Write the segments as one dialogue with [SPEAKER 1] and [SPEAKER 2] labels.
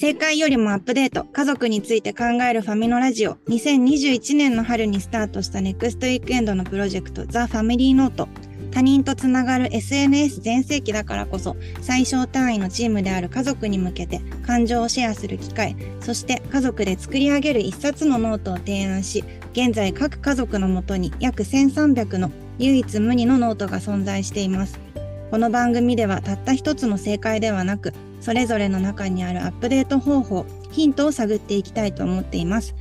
[SPEAKER 1] 正解よりもアップデート、家族について考えるファミノラジオ、2021年の春にスタートした NEXTWEEKEND のプロジェクト、 THE FAMILY NOTE。他人とつながる SNS 全盛期だからこそ、最小単位のチームである家族に向けて感情をシェアする機会、そして家族で作り上げる一冊のノートを提案し、現在各家族のもとに約1300の唯一無二のノートが存在しています。この番組ではたった一つの正解ではなく、それぞれの中にあるアップデート方法、ヒントを探っていきたいと思っています。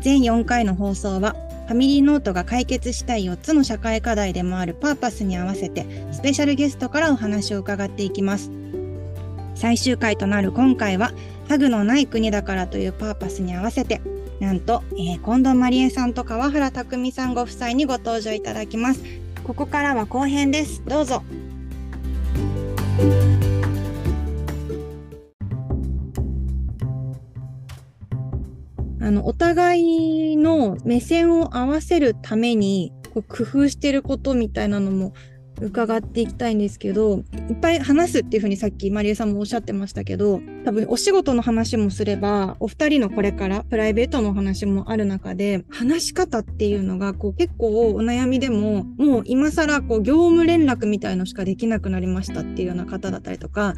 [SPEAKER 1] 全4回の放送は、ファミリーノートが解決したい4つの社会課題でもあるパーパスに合わせて、スペシャルゲストからお話を伺っていきます。最終回となる今回は、ハグのない国だからというパーパスに合わせて、なんと、えー、近藤まりえさんと川原拓さんご夫妻にご登場いただきます。ここからは後編です。どうぞ。あの、お互いの目線を合わせるために、こう工夫してることみたいなのも伺っていきたいんですけど、いっぱい話すっていうふうにさっきマリエさんもおっしゃってましたけど、多分お仕事の話もすれば、お二人のこれからプライベートの話もある中で、話し方っていうのがこう結構お悩みでも、もう今更こう業務連絡みたいのしかできなくなりましたっていうような方だったりとか、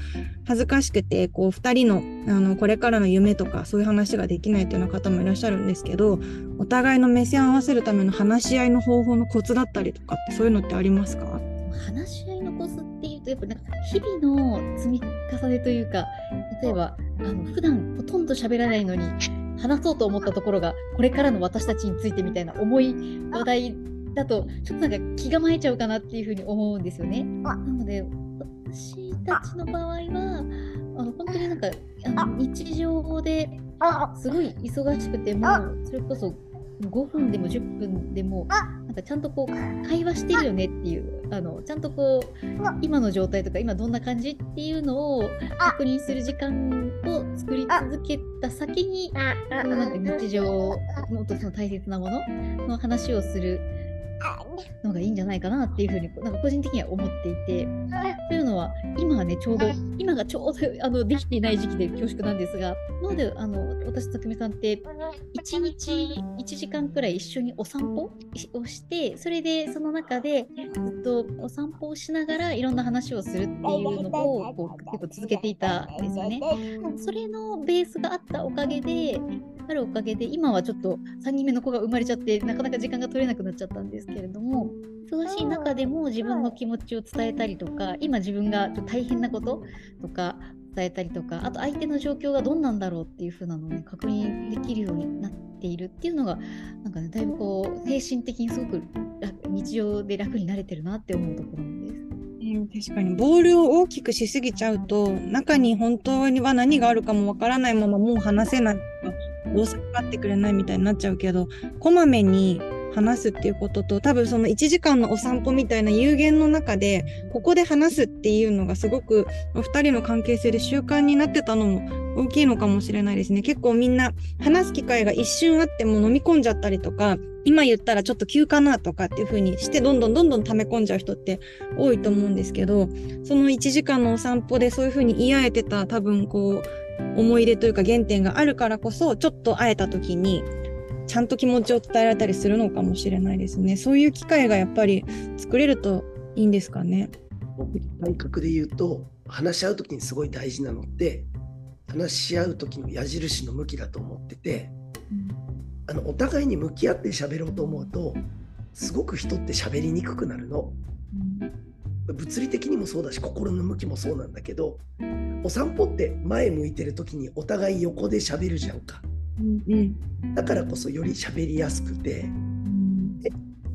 [SPEAKER 1] 恥ずかしくてこう二人のあのこれからの夢とかそういう話ができないっていうような方もいらっしゃるんですけど、お互いの目線を合わせるための話し合いの方法のコツだったりとかってそういうのってありますか？
[SPEAKER 2] 話し合いのコツっていうとやっぱなんか日々の積み重ねというか例えばあの普段ほとんど喋らないのに話そうと思ったところがこれからの私たちについてみたいな重い話題だとちょっとなんか気が巻いちゃうかなっていうふうに思うんですよね。なので私たちの場合はあの本当になんかあの日常ですごい忙しくてもそれこそ5分でも10分でもかちゃんとこう会話してるよねっていうあのちゃんとこう今の状態とか今どんな感じっていうのを確認する時間を作り続けた先になんか日常もっとその大切なものの話をするのがいいんじゃないかなっていうふうになんか個人的には思っていて。というのは今はねちょうど今がちょうどあのできていない時期で恐縮なんですがなのであの私とくみさんって1日1時間くらい一緒にお散歩をしてそれでその中でずっとお散歩をしながらいろんな話をするっていうのをこう結構続けていたんですよね。それのベースがあったおかげであるおかげで今はちょっと3人目の子が生まれちゃってなかなか時間が取れなくなっちゃったんですけれども忙しい中でも自分の気持ちを伝えたりとか今自分が大変なこととか伝えたりとかあと相手の状況がどんなんだろうっていう風なのを、ね、確認できるようになっているっていうのがなんかねだいぶこう精神的にすごく日常で楽になれてるなって思うところです。
[SPEAKER 1] 確かに。ボールを大きくしすぎちゃうと中に本当には何があるかもわからないままもう話せないどうせ分かってくれないみたいになっちゃうけどこまめに話すっていうことと多分その1時間のお散歩みたいな有限の中でここで話すっていうのがすごくお二人の関係性で習慣になってたのも大きいのかもしれないですね。結構みんな話す機会が一瞬あっても飲み込んじゃったりとか今言ったらちょっと急かなとかっていう風にしてどんどんどんどん溜め込んじゃう人って多いと思うんですけどその1時間のお散歩でそういう風に言い合えてた多分こう思い出というか原点があるからこそちょっと会えた時にちゃんと気持ちを伝えられたりするのかもしれないですね。そういう機会がやっぱり作れるといいんですかね。
[SPEAKER 3] 僕感覚で言うと話し合う時にすごい大事なのって話し合う時の矢印の向きだと思ってて、うん、あのお互いに向き合って喋ろうと思うとすごく人って喋りにくくなるの。うん、物理的にもそうだし心の向きもそうなんだけどお散歩って前向いてる時にお互い横で喋るじゃんか。だからこそより喋りやすくて、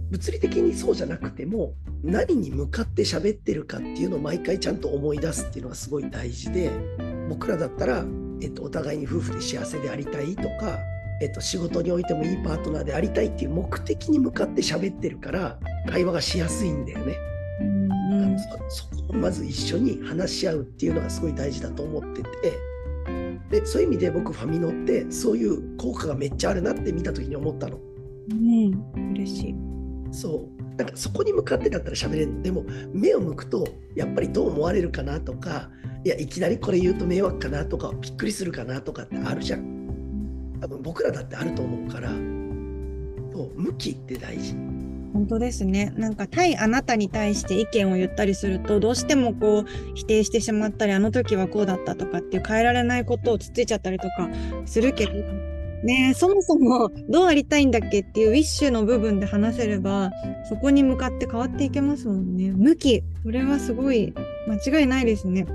[SPEAKER 3] 物理的にそうじゃなくても何に向かって喋ってるかっていうのを毎回ちゃんと思い出すっていうのがすごい大事で僕らだったら、えっと、お互いに夫婦で幸せでありたいとか、えっと、仕事においてもいいパートナーでありたいっていう目的に向かって喋ってるから会話がしやすいんだよね。うん。そこをまず一緒に話し合うっていうのがすごい大事だと思ってて。でそういう意味で僕ファミノってそういう効果がめっちゃあるなって見た時に思ったの。
[SPEAKER 1] うん。嬉しい。
[SPEAKER 3] そう。なんかそこに向かってだったら喋れん。でも目を向くとやっぱりどう思われるかなとかいやいきなりこれ言うと迷惑かなとかびっくりするかなとかってあるじゃん。多分僕らだってあると思うからそう向きって大事
[SPEAKER 1] 本当ですね。なんか対あなたに対して意見を言ったりするとどうしてもこう否定してしまったりあの時はこうだったとかっていう変えられないことをつついちゃったりとかするけどねそもそもどうありたいんだっけっていうウィッシュの部分で話せればそこに向かって変わっていけますもんね。向きそれはすごい間違いないですね。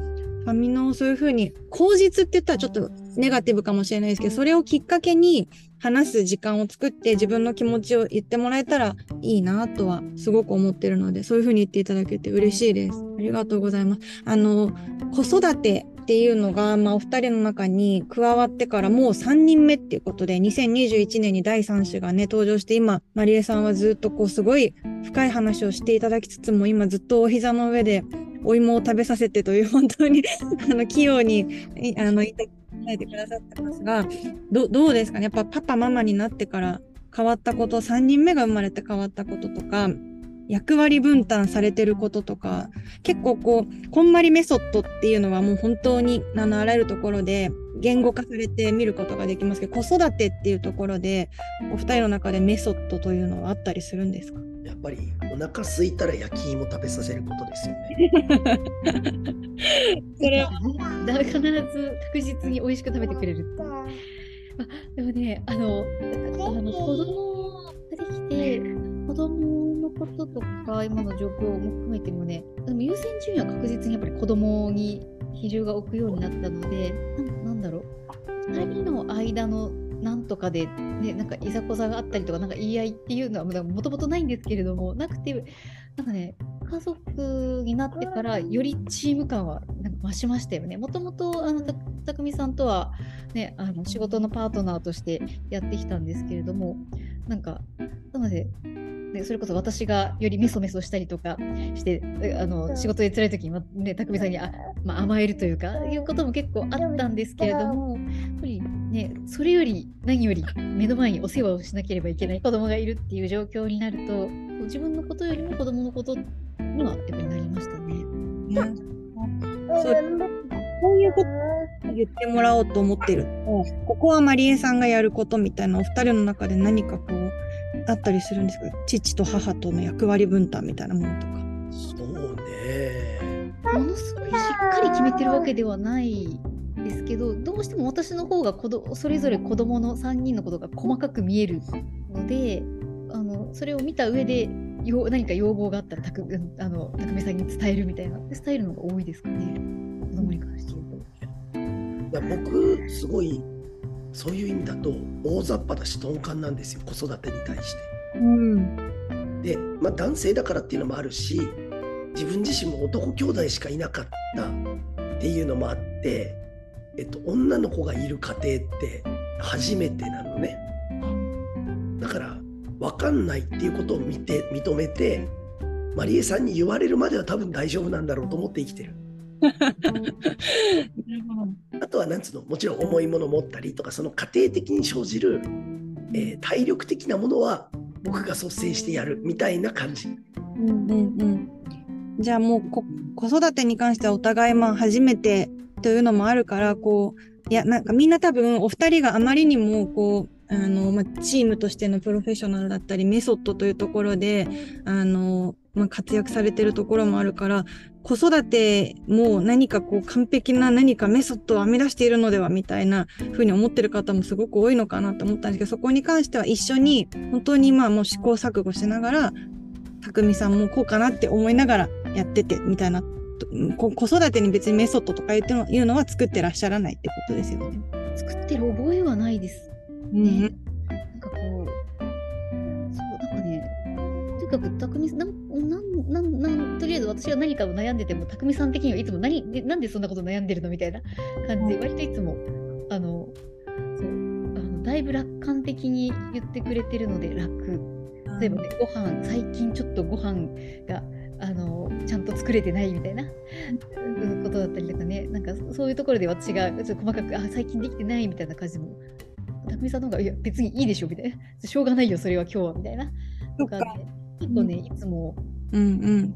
[SPEAKER 1] ファミのそういうふうに口実って言ったらちょっとネガティブかもしれないですけどそれをきっかけに話す時間を作って自分の気持ちを言ってもらえたらいいなとはすごく思ってるのでそういうふうに言っていただけて嬉しいです。ありがとうございます。あの子育てっていうのが、まあ、お二人の中に加わってからもう3人目っていうことで2021年に第3子がね登場して今まりえさんはずっとこうすごい深い話をしていただきつつも今ずっとお膝の上でお芋を食べさせてという本当に あの器用にあのいたえてくださってますがどどうですかね？やっぱパパママになってから変わったこと3人目が生まれて変わったこととか役割分担されてることとか結構こうこんまりメソッドっていうのはもう本当にあのあらゆるところで言語化されて見ることができますけど子育てっていうところでお二人の中でメソッドというのはあったりするんですか？
[SPEAKER 3] やっぱりお腹空いたら焼き芋食べさせることですよね。
[SPEAKER 1] それは。
[SPEAKER 2] 必ず確実に美味しく食べてくれる。あでもね、あの、あの子供ができて、子供のこととか、今の状況も含めてもね、でも優先順位は確実にやっぱり子供に比重が置くようになったので、ななんだろう、2人の間のなんとかで、ね、なんかいざこざがあったりとか、なんか言い合いっていうのはもともとないんですけれども、なくて、なんかね、家族になってからよりチーム感はなんか増しましたよね。もともとあのたくみさんとは、ね、あの仕事のパートナーとしてやってきたんですけれどもなんかなのででそれこそ私がよりメソメソしたりとかしてあの仕事で辛い時に、ね、匠さんにあ、まあ、甘えるというかいうことも結構あったんですけれどもやっぱり、ね、それより何より目の前にお世話をしなければいけない子供がいるっていう状況になると自分のことよりも子供のことにはやっぱりなりましたね。ね。
[SPEAKER 1] そうこういうこと言ってもらおうと思ってる。ここはまりえさんがやることみたいなお二人の中で何かこうあったりするんですか父と母との役割分担みたいなものとか。
[SPEAKER 3] そうね。
[SPEAKER 2] ものすごいしっかり決めてるわけではないですけどどうしても私の方が子どそれぞれ子供の3人のことが細かく見えるのであのそれを見た上でよ何か要望があったらたくあの匠さんに伝えるみたいなスタイルの方が多いですかね子供に関して
[SPEAKER 3] 言うと。いや僕すごいそういう意味だと大雑把だし鈍感なんですよ子育てに対して。うん、で、まあ、男性だからっていうのもあるし自分自身も男兄弟しかいなかったっていうのもあって、えっと、女の子がいる家庭って初めてなのね。だから分かんないっていうことを見て認めてまりえさんに言われるまでは多分大丈夫なんだろうと思って生きてる。あとはなんつうのもちろん重いもの持ったりとかその家庭的に生じる、えー、体力的なものは僕が率先してやるみたいな感じ。うんうん
[SPEAKER 1] うんじゃあもう子育てに関してはお互いまあ初めてというのもあるからこういやなんかみんな多分お二人があまりにもこうあの、まあ、チームとしてのプロフェッショナルだったりメソッドというところであの、まあ、活躍されてるところもあるから子育ても何かこう完璧な何かメソッドを編み出しているのではみたいな風に思ってる方もすごく多いのかなと思ったんですけどそこに関しては一緒に本当にまあもう試行錯誤しながら匠さんもこうかなって思いながらやっててみたいな子育てに別にメソッドとかいうのは作ってらっしゃらないってことですよね。
[SPEAKER 2] 作ってる覚えはないです。ね、うん、なんかこうそうなんかねとにかく匠さんなんなんとりあえず私が何かを悩んでても匠さん的にはいつも何なんでそんなこと悩んでるのみたいな感じ。で割といつもあのそうあのだいぶ楽観的に言ってくれてるので楽。例えばねご飯最近ちょっとご飯があのちゃんと作れてないみたいな ことだったりとかね。なんかそういうところで私がちょっと細かくあ最近できてないみたいな感じでも匠さんの方がいや別にいいでしょみたいなしょうがないよそれは今日はみたいなとか、ね、結構ね、いつも。
[SPEAKER 1] うんうん。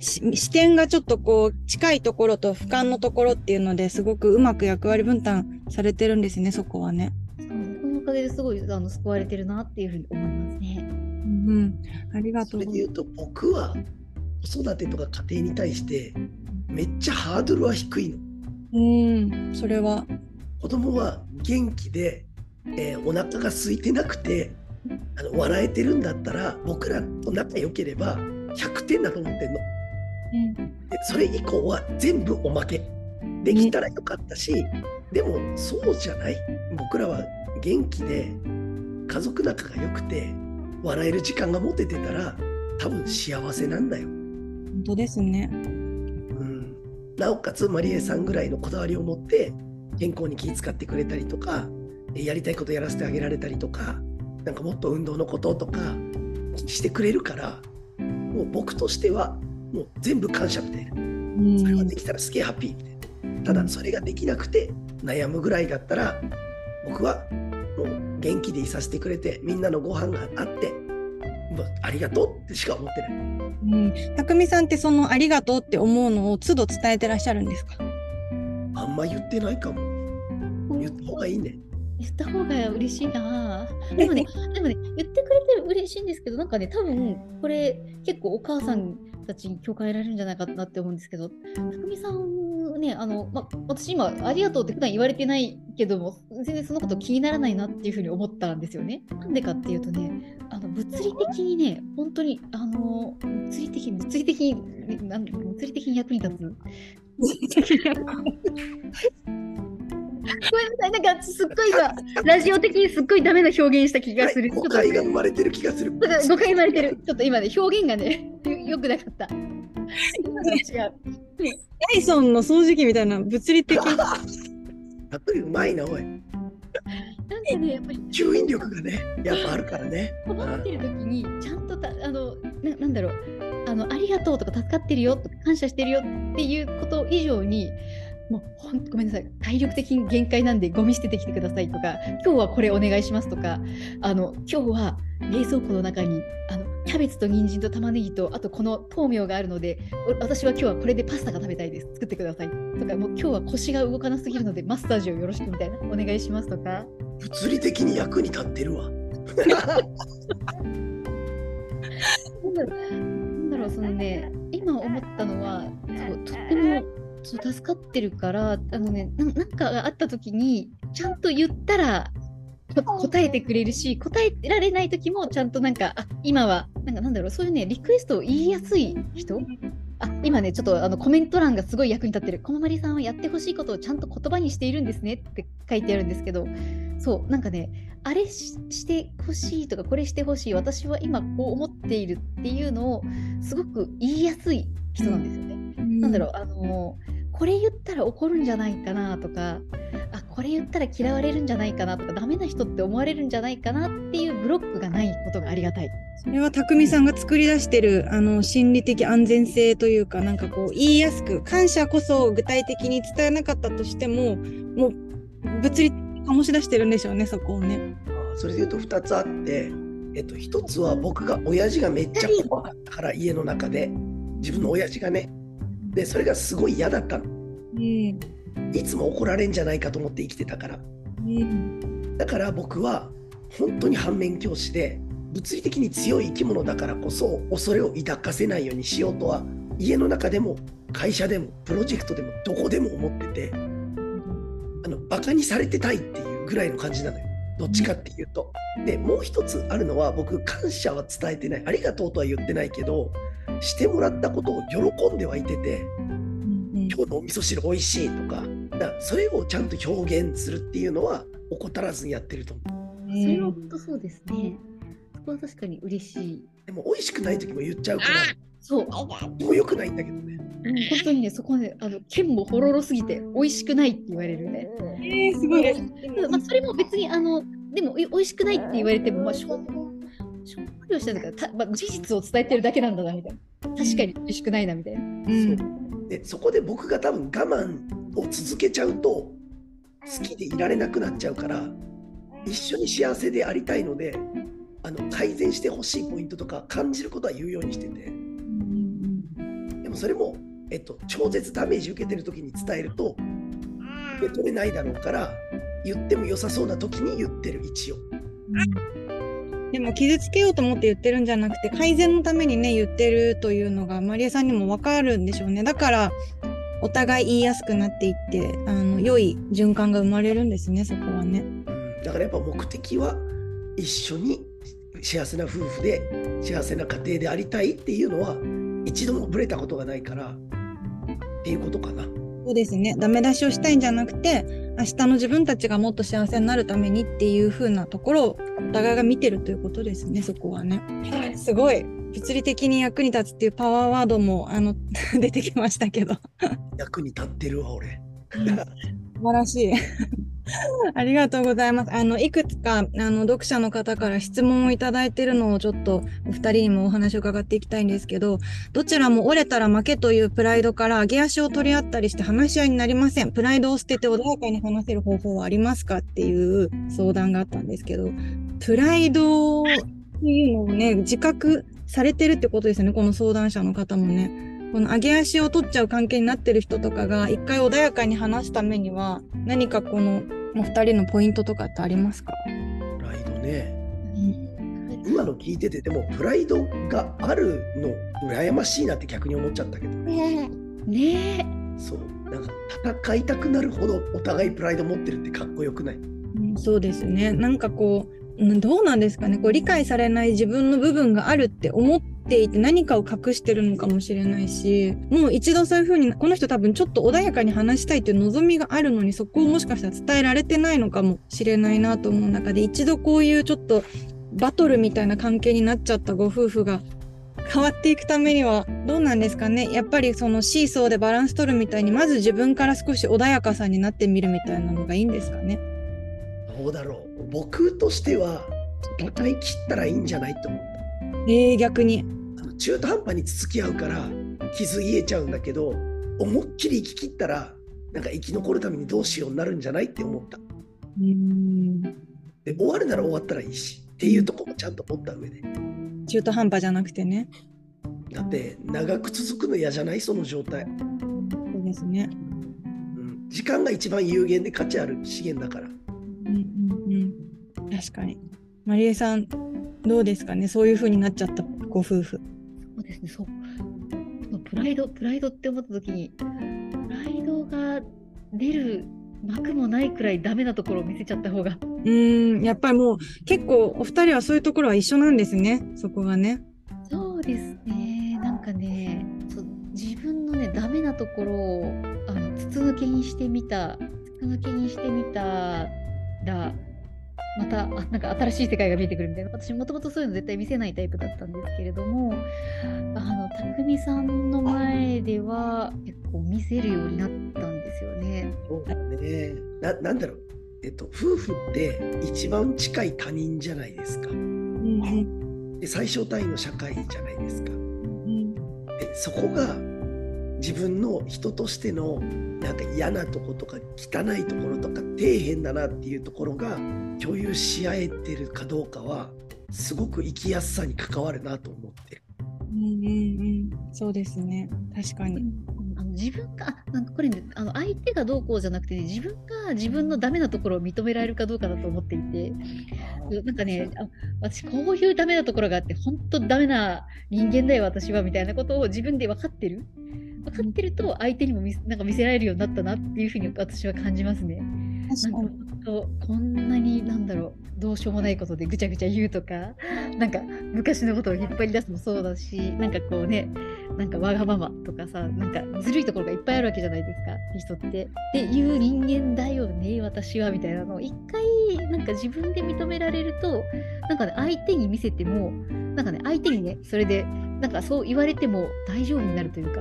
[SPEAKER 1] 視点がちょっとこう近いところと俯瞰のところっていうのですごくうまく役割分担されてるんですねそこはね。
[SPEAKER 2] そのおかげですごいあの救われてるなっていうふうに思いますね。
[SPEAKER 1] うん、うん、ありがとう
[SPEAKER 3] それで言うと僕は子育てとか家庭に対してめっちゃハードルは低いの。
[SPEAKER 1] うんそれは。
[SPEAKER 3] 子供は元気で、えー、お腹が空いてなくてあの笑えてるんだったら僕らと仲良ければ100点だと思ってんの。でそれ以降は全部おまけ。できたらよかったし、でもそうじゃない？僕らは元気で家族仲が良くて笑える時間が持ててたら多分幸せなんだよ。
[SPEAKER 1] 本当ですね、う
[SPEAKER 3] ん、なおかつまりえさんぐらいのこだわりを持って健康に気遣ってくれたりとかやりたいことやらせてあげられたりとかなんかもっと運動のこととかしてくれるからもう僕としてはもう全部感謝みたいな、それができたらすげえハッピーみたいなただそれができなくて悩むぐらいだったら僕はもう元気でいさせてくれてみんなのご飯があってありがとうってしか思ってない。う
[SPEAKER 1] ん、匠さんってそのありがとうって思うのを都度伝えてらっしゃるんですか？
[SPEAKER 3] あんま言ってないかも。言った方がいいね。
[SPEAKER 2] 言った方が嬉しいな。でもね、でもね、言ってくれて嬉しいんですけど、なんかね、多分これ結構お母さんたちに共感得られるんじゃないかなって思うんですけど、匠さんね、あの、ま、私今、ありがとうって普段言われてないけども、全然そのこと気にならないなっていうふうに思ったんですよね。なんでかっていうとね、あの物理的にね、本当に、あの、物理的、物理的に、物理的に役に立つ。ごめんなさい、なんかすっごい今、ラジオ的にすっごいダメな表現した気がする。
[SPEAKER 3] 誤解が生まれてる気がする。
[SPEAKER 2] 誤解生まれてる。ちょっと今ね、表現がね、よくなかった。違う。
[SPEAKER 1] ダイソンの掃除機みたいな物理的。や
[SPEAKER 3] っぱりうまいな、おい。
[SPEAKER 2] なんでね、やっぱり
[SPEAKER 3] 吸引力がね、やっぱあるからね。
[SPEAKER 2] 困ってる時に、ちゃんとたあのな、なんだろう、あの、ありがとうとか助かってるよとか感謝してるよっていうこと以上に、もうほんごめんなさい。体力的に限界なんでゴミ捨ててきてくださいとか今日はこれお願いしますとかあの今日は冷蔵庫の中にあのキャベツと人参と玉ねぎとあとこの豆苗があるので私は今日はこれでパスタが食べたいです。作ってくださいとかもう今日は腰が動かなすぎるのでマッサージをよろしくみたいなお願いしますとか。
[SPEAKER 3] 物理的に役に立ってるわ。
[SPEAKER 2] なんだろうそのね今思ったのはそうとってもそう助かってるからあのねなんかがあった時にちゃんと言ったら答えてくれるし答えられない時もちゃんとなんかあ今はなんかなんだろうそういうねリクエストを言いやすい人？あ今ねちょっとあのコメント欄がすごい役に立ってる。こままりさんはやってほしいことをちゃんと言葉にしているんですねって書いてあるんですけどそうなんかねあれしてほしいとかこれしてほしい私は今こう思っているっていうのをすごく言いやすい人なんですよね。なんだろうあのこれ言ったら怒るんじゃないかなとかあこれ言ったら嫌われるんじゃないかなとかダメな人って思われるんじゃないかなっていうブロックがないことがありがたい。
[SPEAKER 1] それは匠さんが作り出してるあの心理的安全性というかなんかこう言いやすく感謝こそ具体的に伝えなかったとしてももう物理的に醸し出してるんでしょうねそこをね。
[SPEAKER 3] それで言うと2つあって、えっと、1つは僕が親父がめっちゃ怖かったから家の中で自分の親父がねでそれがすごい嫌だったの、うん、いつも怒られんじゃないかと思って生きてたから、うん、だから僕は本当に反面教師で物理的に強い生き物だからこそ恐れを抱かせないようにしようとは家の中でも会社でもプロジェクトでもどこでも思っててあのバカにされてたいっていうぐらいの感じなのよ。どっちかっていうと。でもう一つあるのは僕感謝は伝えてない。ありがとうとは言ってないけどしてもらったことを喜んではいてて、今日のお味噌汁おいしいとかだそれをちゃんと表現するっていうのは怠らずにやってると思
[SPEAKER 2] う。それは本当そうですね。そこは確かに嬉しい。
[SPEAKER 3] でも美味しくない時も言っちゃうから。
[SPEAKER 2] そう。
[SPEAKER 3] もう良くないんだけどね。
[SPEAKER 2] うん、本当にね、そこね、あの剣もほろろすぎて美味しくないって言われるね。
[SPEAKER 1] えー、すごい。
[SPEAKER 2] まあ、それも別にあのでも美味しくないって言われても、まあ、しょんしょんぼりはしてるから、まあ、事実を伝えてるだけなんだなみたいな。確かに美味しくないなみたいな。うん、
[SPEAKER 3] そうでそこで僕が多分我慢を続けちゃうと好きでいられなくなっちゃうから一緒に幸せでありたいのであの改善してほしいポイントとか感じることは言うようにしてて。でもそれも、えっと、超絶ダメージ受けてる時に伝えると受け取れないだろうから言っても良さそうな時に言ってる一応。
[SPEAKER 1] でも傷つけようと思って言ってるんじゃなくて改善のためにね言ってるというのがマリエさんにも分かるんでしょうねだからお互い言いやすくなっていってあの良い循環が生まれるんですねそこはね。
[SPEAKER 3] だからやっぱ目的は一緒に幸せな夫婦で幸せな家庭でありたいっていうのは一度もぶれたことがないからっていうことかな。
[SPEAKER 1] そうですねダメ出しをしたいんじゃなくて明日の自分たちがもっと幸せになるためにっていう風なところをお互いが見てるということですねそこはね。すごい物理的に役に立つっていうパワーワードもあの 出てきましたけど
[SPEAKER 3] 役に立ってるわ俺。
[SPEAKER 1] 素晴らしい。ありがとうございます。あの、いくつか、あの、読者の方から質問をいただいているのをちょっとお二人にもお話を伺っていきたいんですけど、どちらも折れたら負けというプライドから上げ足を取り合ったりして話し合いになりません。プライドを捨てて穏やかに話せる方法はありますかっていう相談があったんですけど、プライドっていうのをね、自覚されてるってことですよね、この相談者の方もね。この上げ足を取っちゃう関係になってる人とかが一回穏やかに話すためには何かこのお二人のポイントとかってありますか？
[SPEAKER 3] プライドね、今の聞いててでもプライドがあるの羨ましいなって逆に思っちゃったけど。
[SPEAKER 2] ね。ね。
[SPEAKER 3] そう。なんか戦いたくなるほどお互いプライド持ってるってかっこよくない、
[SPEAKER 1] うん、そうですね。なんかこうどうなんですかね。こう理解されない自分の部分があるって思っていて何かを隠してるのかもしれないしもう一度そういう風にこの人多分ちょっと穏やかに話したいという望みがあるのにそこをもしかしたら伝えられてないのかもしれないなと思う中で一度こういうちょっとバトルみたいな関係になっちゃった。ご夫婦が変わっていくためにはどうなんですかね。やっぱりそのシーソーでバランス取るみたいにまず自分から少し穏やかさになってみるみたいなのがいいんですかね。
[SPEAKER 3] どうだろう。僕としては戦い切ったらいいんじゃないと思った
[SPEAKER 1] えー、逆に。
[SPEAKER 3] あの中途半端に付き合うから傷癒えちゃうんだけど思いっきり生き切ったらなんか生き残るためにどうしようになるんじゃないって思った。
[SPEAKER 1] うん。
[SPEAKER 3] で終わるなら終わったらいいしっていうとこもちゃんと持った上で。
[SPEAKER 1] 中途半端じゃなくてね。
[SPEAKER 3] だって長く続くの嫌じゃない？その状態。
[SPEAKER 1] そうですね、
[SPEAKER 3] うん、時間が一番有限で価値ある資源だから。
[SPEAKER 1] うんうんうん確かに。マリエさんどうですかね？そういう風になっちゃったご夫婦。
[SPEAKER 2] そうですね。そう。プライドプライドって思った時にプライドが出る幕もないくらいダメなところを見せちゃった方が。
[SPEAKER 1] うんやっぱりもう結構お二人はそういうところは一緒なんですねそこがね。
[SPEAKER 2] そうですね。なんかねそう自分のねダメなところをあの筒抜けにしてみた筒抜けにしてみたらまたあ なんか新しい世界が見えてくるみたいな私もともとそういうの絶対見せないタイプだったんですけれどもあの匠さんの前では結構見せるようになったんですよね。
[SPEAKER 3] そうだねななんだろう、えっと、夫婦って一番近い他人じゃないですか。
[SPEAKER 1] うん
[SPEAKER 3] で最小単位の社会じゃないですか。
[SPEAKER 1] うん
[SPEAKER 3] でそこが自分の人としてのなんか嫌なとことか汚いところとか底辺だなっていうところが共有し合えてるかどうかはすごく生きやすさに関わるなと思って。る。
[SPEAKER 1] うんうんうん。そうですね。確かに。
[SPEAKER 2] あの自分があなんかこれねあの相手がどうこうじゃなくて、ね、自分が自分のダメなところを認められるかどうかだと思っていて。なんかねあ私こういうダメなところがあって本当ダメな人間だよ私はみたいなことを自分で分かってる分かってると相手にも見なんか見せられるようになったなっていうふうに私は感じますね。
[SPEAKER 1] 確かに
[SPEAKER 2] なんか本当こんなになんだろうどうしようもないことでぐちゃぐちゃ言うとかなんか昔のことを引っ張り出すのもそうだしなんかこうねなんかわがままとかさなんかずるいところがいっぱいあるわけじゃないですか人って。っていう人間だよね私はみたいなのを一回なんか自分で認められるとなんかね相手に見せてもなんかね相手にねそれでなんかそう言われても大丈夫になるというか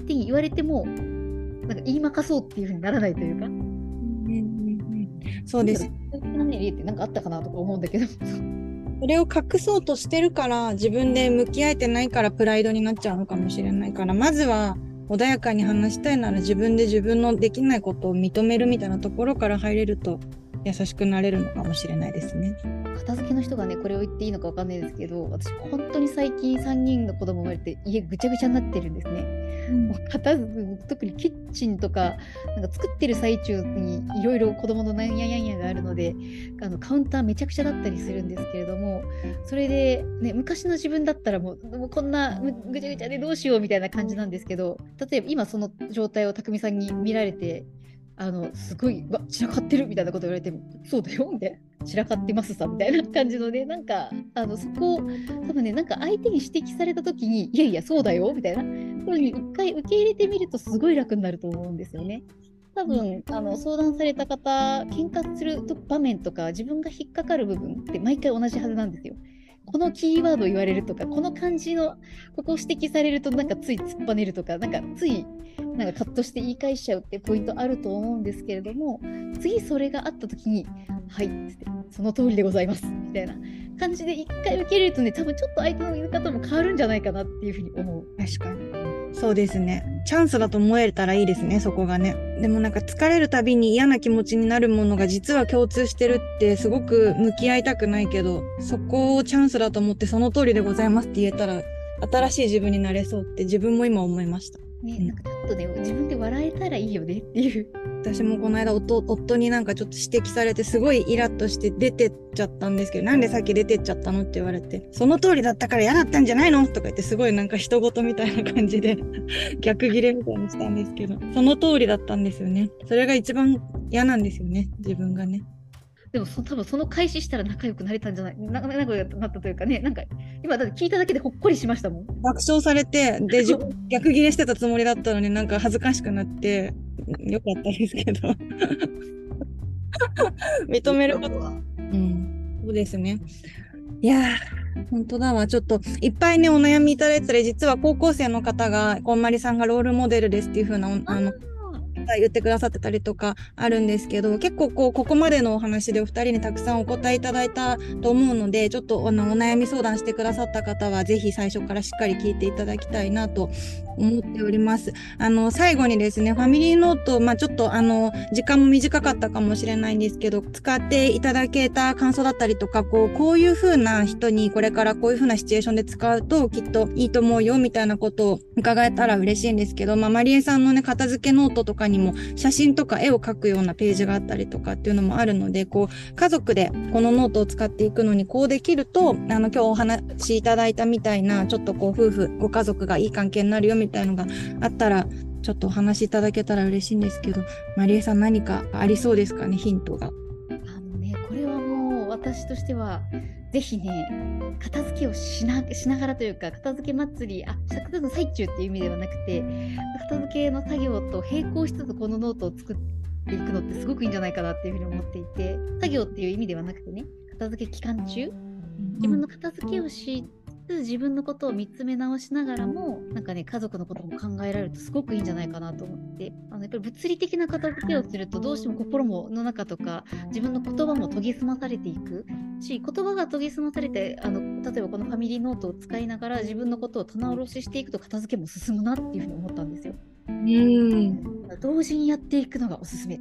[SPEAKER 2] 相手に言われてもなんか言いまかそうっていうふうにならないというか。
[SPEAKER 1] そうです。
[SPEAKER 2] 何例ってなんかあったかなとか思うんだけど。
[SPEAKER 1] それを隠そうとしてるから自分で向き合えてないからプライドになっちゃうのかもしれないからまずは穏やかに話したいなら自分で自分のできないことを認めるみたいなところから入れると優しくなれるのかもしれないですね。
[SPEAKER 2] 片付けの人がねこれを言っていいのかわかんないですけど私本当に最近3人の子供生まれて家ぐちゃぐちゃになってるんですね。もう片付く特にキッチンとかなんか作ってる最中にいろいろ子供のなんややんやがあるのであのカウンターめちゃくちゃだったりするんですけれどもそれで、ね、昔の自分だったらもうもうこんなぐちゃぐちゃでどうしようみたいな感じなんですけど例えば今その状態を匠さんに見られてあのすごいわ散らかってるみたいなこと言われてもそうだよみたいな散らかってますさみたいな感じのねなんかあのそこを多分ねなんか相手に指摘された時にいやいやそうだよみたいなふうに一回受け入れてみるとすごい楽になると思うんですよね。多分あの相談された方喧嘩する場面とか自分が引っかかる部分って毎回同じはずなんですよ。このキーワード言われるとかこの感じのここを指摘されるとなんかつい突っぱねるとかなんかついなんかカットして言い返しちゃうってポイントあると思うんですけれども次それがあった時に「はい」その通りでございますみたいな感じで一回受け入れるとね多分ちょっと相手の言い方も変わるんじゃないかなっていうふうに思う。
[SPEAKER 1] 確かにそうですね。チャンスだと思えたらいいですね、そこがね。でもなんか疲れるたびに嫌な気持ちになるものが実は共通してるってすごく向き合いたくないけど、そこをチャンスだと思ってその通りでございますって言えたら、新しい自分になれそうって自分も今思いました。
[SPEAKER 2] ね、なんかちょっとね、自分で笑えたらいいよねっていう。
[SPEAKER 1] 私もこの間夫夫になんかちょっと指摘されてすごいイラッとして出てっちゃったんですけどなんでさっき出てっちゃったのって言われてその通りだったから嫌だったんじゃないのとか言ってすごいなんか人事みたいな感じで 逆ギレみたいにしたんですけどその通りだったんですよねそれが一番嫌なんですよね自分がね。
[SPEAKER 2] でもそ多分その開始したら仲良くなれたんじゃないな仲良くなったというかねなんか今だって聞いただけでほっこりしましたもん。
[SPEAKER 1] 爆笑されてで 逆ギレしてたつもりだったのになんか恥ずかしくなってよかったですけど。認めること。はうん。そうですね。いや本当だわ。ちょっといっぱいね、お悩みいただいてたり、実は高校生の方が、こんまりさんがロールモデルですっていう風な、あの、言ってくださってたりとかあるんですけど結構こうここまでのお話でお二人にたくさんお答えいただいたと思うのでちょっとあのお悩み相談してくださった方はぜひ最初からしっかり聞いていただきたいなと思っております。あの最後にですねファミリーノート、まあ、ちょっとあの時間も短かったかもしれないんですけど使っていただけた感想だったりとかこうこういう風な人にこれからこういう風なシチュエーションで使うときっといいと思うよみたいなことを伺えたら嬉しいんですけど、まあ、麻理恵さんのね片付けノートとかにも写真とか絵を描くようなページがあったりとかっていうのもあるのでこう家族でこのノートを使っていくのにこうできるとあの今日お話しいただいたみたいなちょっとこう夫婦ご家族がいい関係になるよみたいなたいのがあったらちょっとお話しいただけたら嬉しいんですけどまりえさん何かありそうですかね？ヒントが。
[SPEAKER 2] あのねこれはもう私としてはぜひね片付けをしなしながらというか片付け祭りあ片付けの最中っていう意味ではなくて片付けの作業と並行しつつこのノートを作っていくのってすごくいいんじゃないかなっていうふうに思っていて作業っていう意味ではなくてね片付け期間中自分の片付けをしつ自分のことを見つめ直しながらもなんかね家族のことも考えられるとすごくいいんじゃないかなと思ってあのやっぱり物理的な片付けをするとどうしても心もの中とか自分の言葉も研ぎ澄まされていくし言葉が研ぎ澄まされてあの例えばこのファミリーノートを使いながら自分のことを棚卸ししていくと片付けも進むなっていうふうに思ったんですよ。
[SPEAKER 1] うん
[SPEAKER 2] 同時にやっていくのがおすすめ。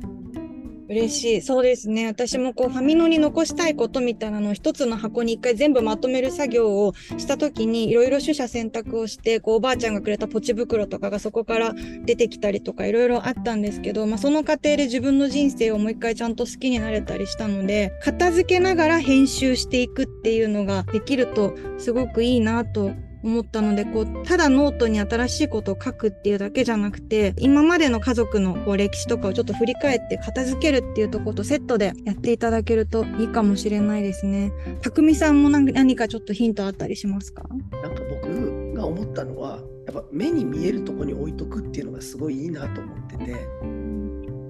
[SPEAKER 1] 嬉しい。そうですね。私もこうファミノに残したいことみたいなのを一つの箱に一回全部まとめる作業をした時にいろいろ取捨選択をしてこうおばあちゃんがくれたポチ袋とかがそこから出てきたりとかいろいろあったんですけど、まあ、その過程で自分の人生をもう一回ちゃんと好きになれたりしたので片付けながら編集していくっていうのができるとすごくいいなと思ったのでこうただノートに新しいことを書くっていうだけじゃなくて今までの家族のこう歴史とかをちょっと振り返って片付けるっていうとことセットでやっていただけるといいかもしれないですね。卓巳さんも何かちょっとヒントあったりしますか？
[SPEAKER 3] なんか僕が思ったのはやっぱ目に見えるとこに置いとくっていうのがすごいいいなと思ってて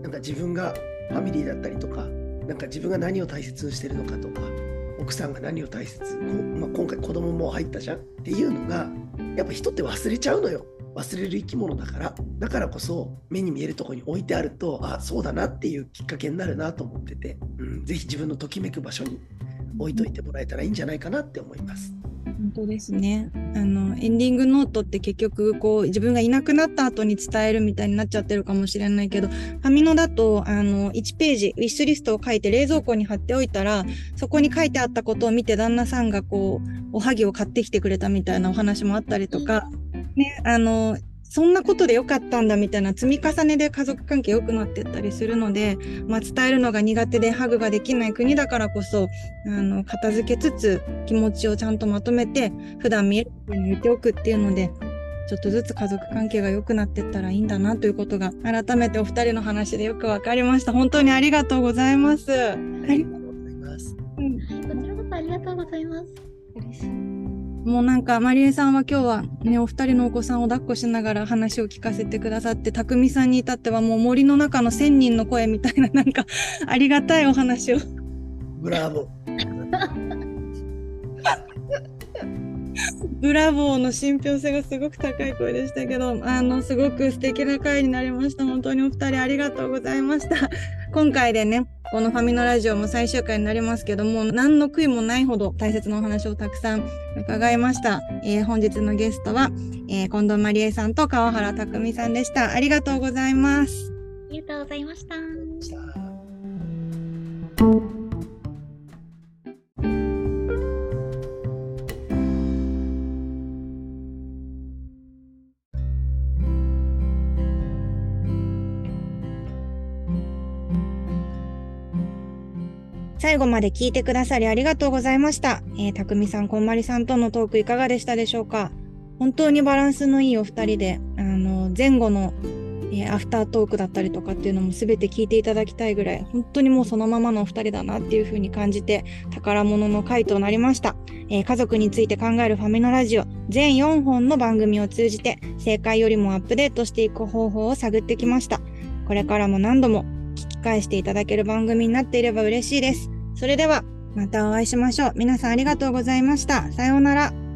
[SPEAKER 3] なんか自分がファミリーだったりとかなんか自分が何を大切にしてるのかとか奥さんが何を大切、まあ、今回子供も入ったじゃんっていうのがやっぱ人って忘れちゃうのよ忘れる生き物だからだからこそ目に見えるとこに置いてあるとあそうだなっていうきっかけになるなと思ってて、うん、ぜひ自分のときめく場所に置いといてもらえたらいいんじゃないかなって思います。
[SPEAKER 1] 本当ですね。あの、エンディングノートって結局、こう、自分がいなくなった後に伝えるみたいになっちゃってるかもしれないけど、ファミノだと、あの、1ページ、ウィッシュリストを書いて冷蔵庫に貼っておいたら、そこに書いてあったことを見て、旦那さんがこう、おはぎを買ってきてくれたみたいなお話もあったりとか、ね、あの、そんなことでよかったんだみたいな積み重ねで家族関係良くなってったりするので、まあ、伝えるのが苦手でハグができない国だからこそあの片付けつつ気持ちをちゃんとまとめて普段見えるように言っておくっていうのでちょっとずつ家族関係が良くなってったらいいんだなということが改めてお二人の話でよく分かりました。本当にありがとうございます。ありがとうございます、
[SPEAKER 2] うん、こちらこそありがとうございます。嬉しい
[SPEAKER 1] もうなんか、まりえさんは今日はね、お二人のお子さんを抱っこしながら話を聞かせてくださって、たくみさんに至ってはもう森の中の千人の声みたいな、なんか、ありがたいお話を。
[SPEAKER 3] ブラボー。
[SPEAKER 1] ブラボーの信憑性がすごく高い声でしたけど、あの、すごく素敵な回になりました。本当にお二人ありがとうございました。今回でね、このファミのラジオも最終回になりますけども、何の悔いもないほど大切なお話をたくさん伺いました。えー、本日のゲストは、えー、近藤まりえさんと川原匠さんでした。ありがとうございます。
[SPEAKER 2] ありがとうございました。
[SPEAKER 1] 最後まで聞いてくださりありがとうございました。えー、たくみさん、こんまりさんとのトークいかがでしたでしょうか？本当にバランスのいいお二人で、あの、前後の、えー、アフタートークだったりとかっていうのも全て聞いていただきたいぐらい、本当にもうそのままのお二人だなっていう風に感じて、宝物の回となりました。えー、家族について考えるファミノラジオ、全4本の番組を通じて、正解よりもアップデートしていく方法を探ってきました。これからも何度も返していただける番組になっていれば嬉しいです。それでは、またお会いしましょう。皆さんありがとうございました。さようなら。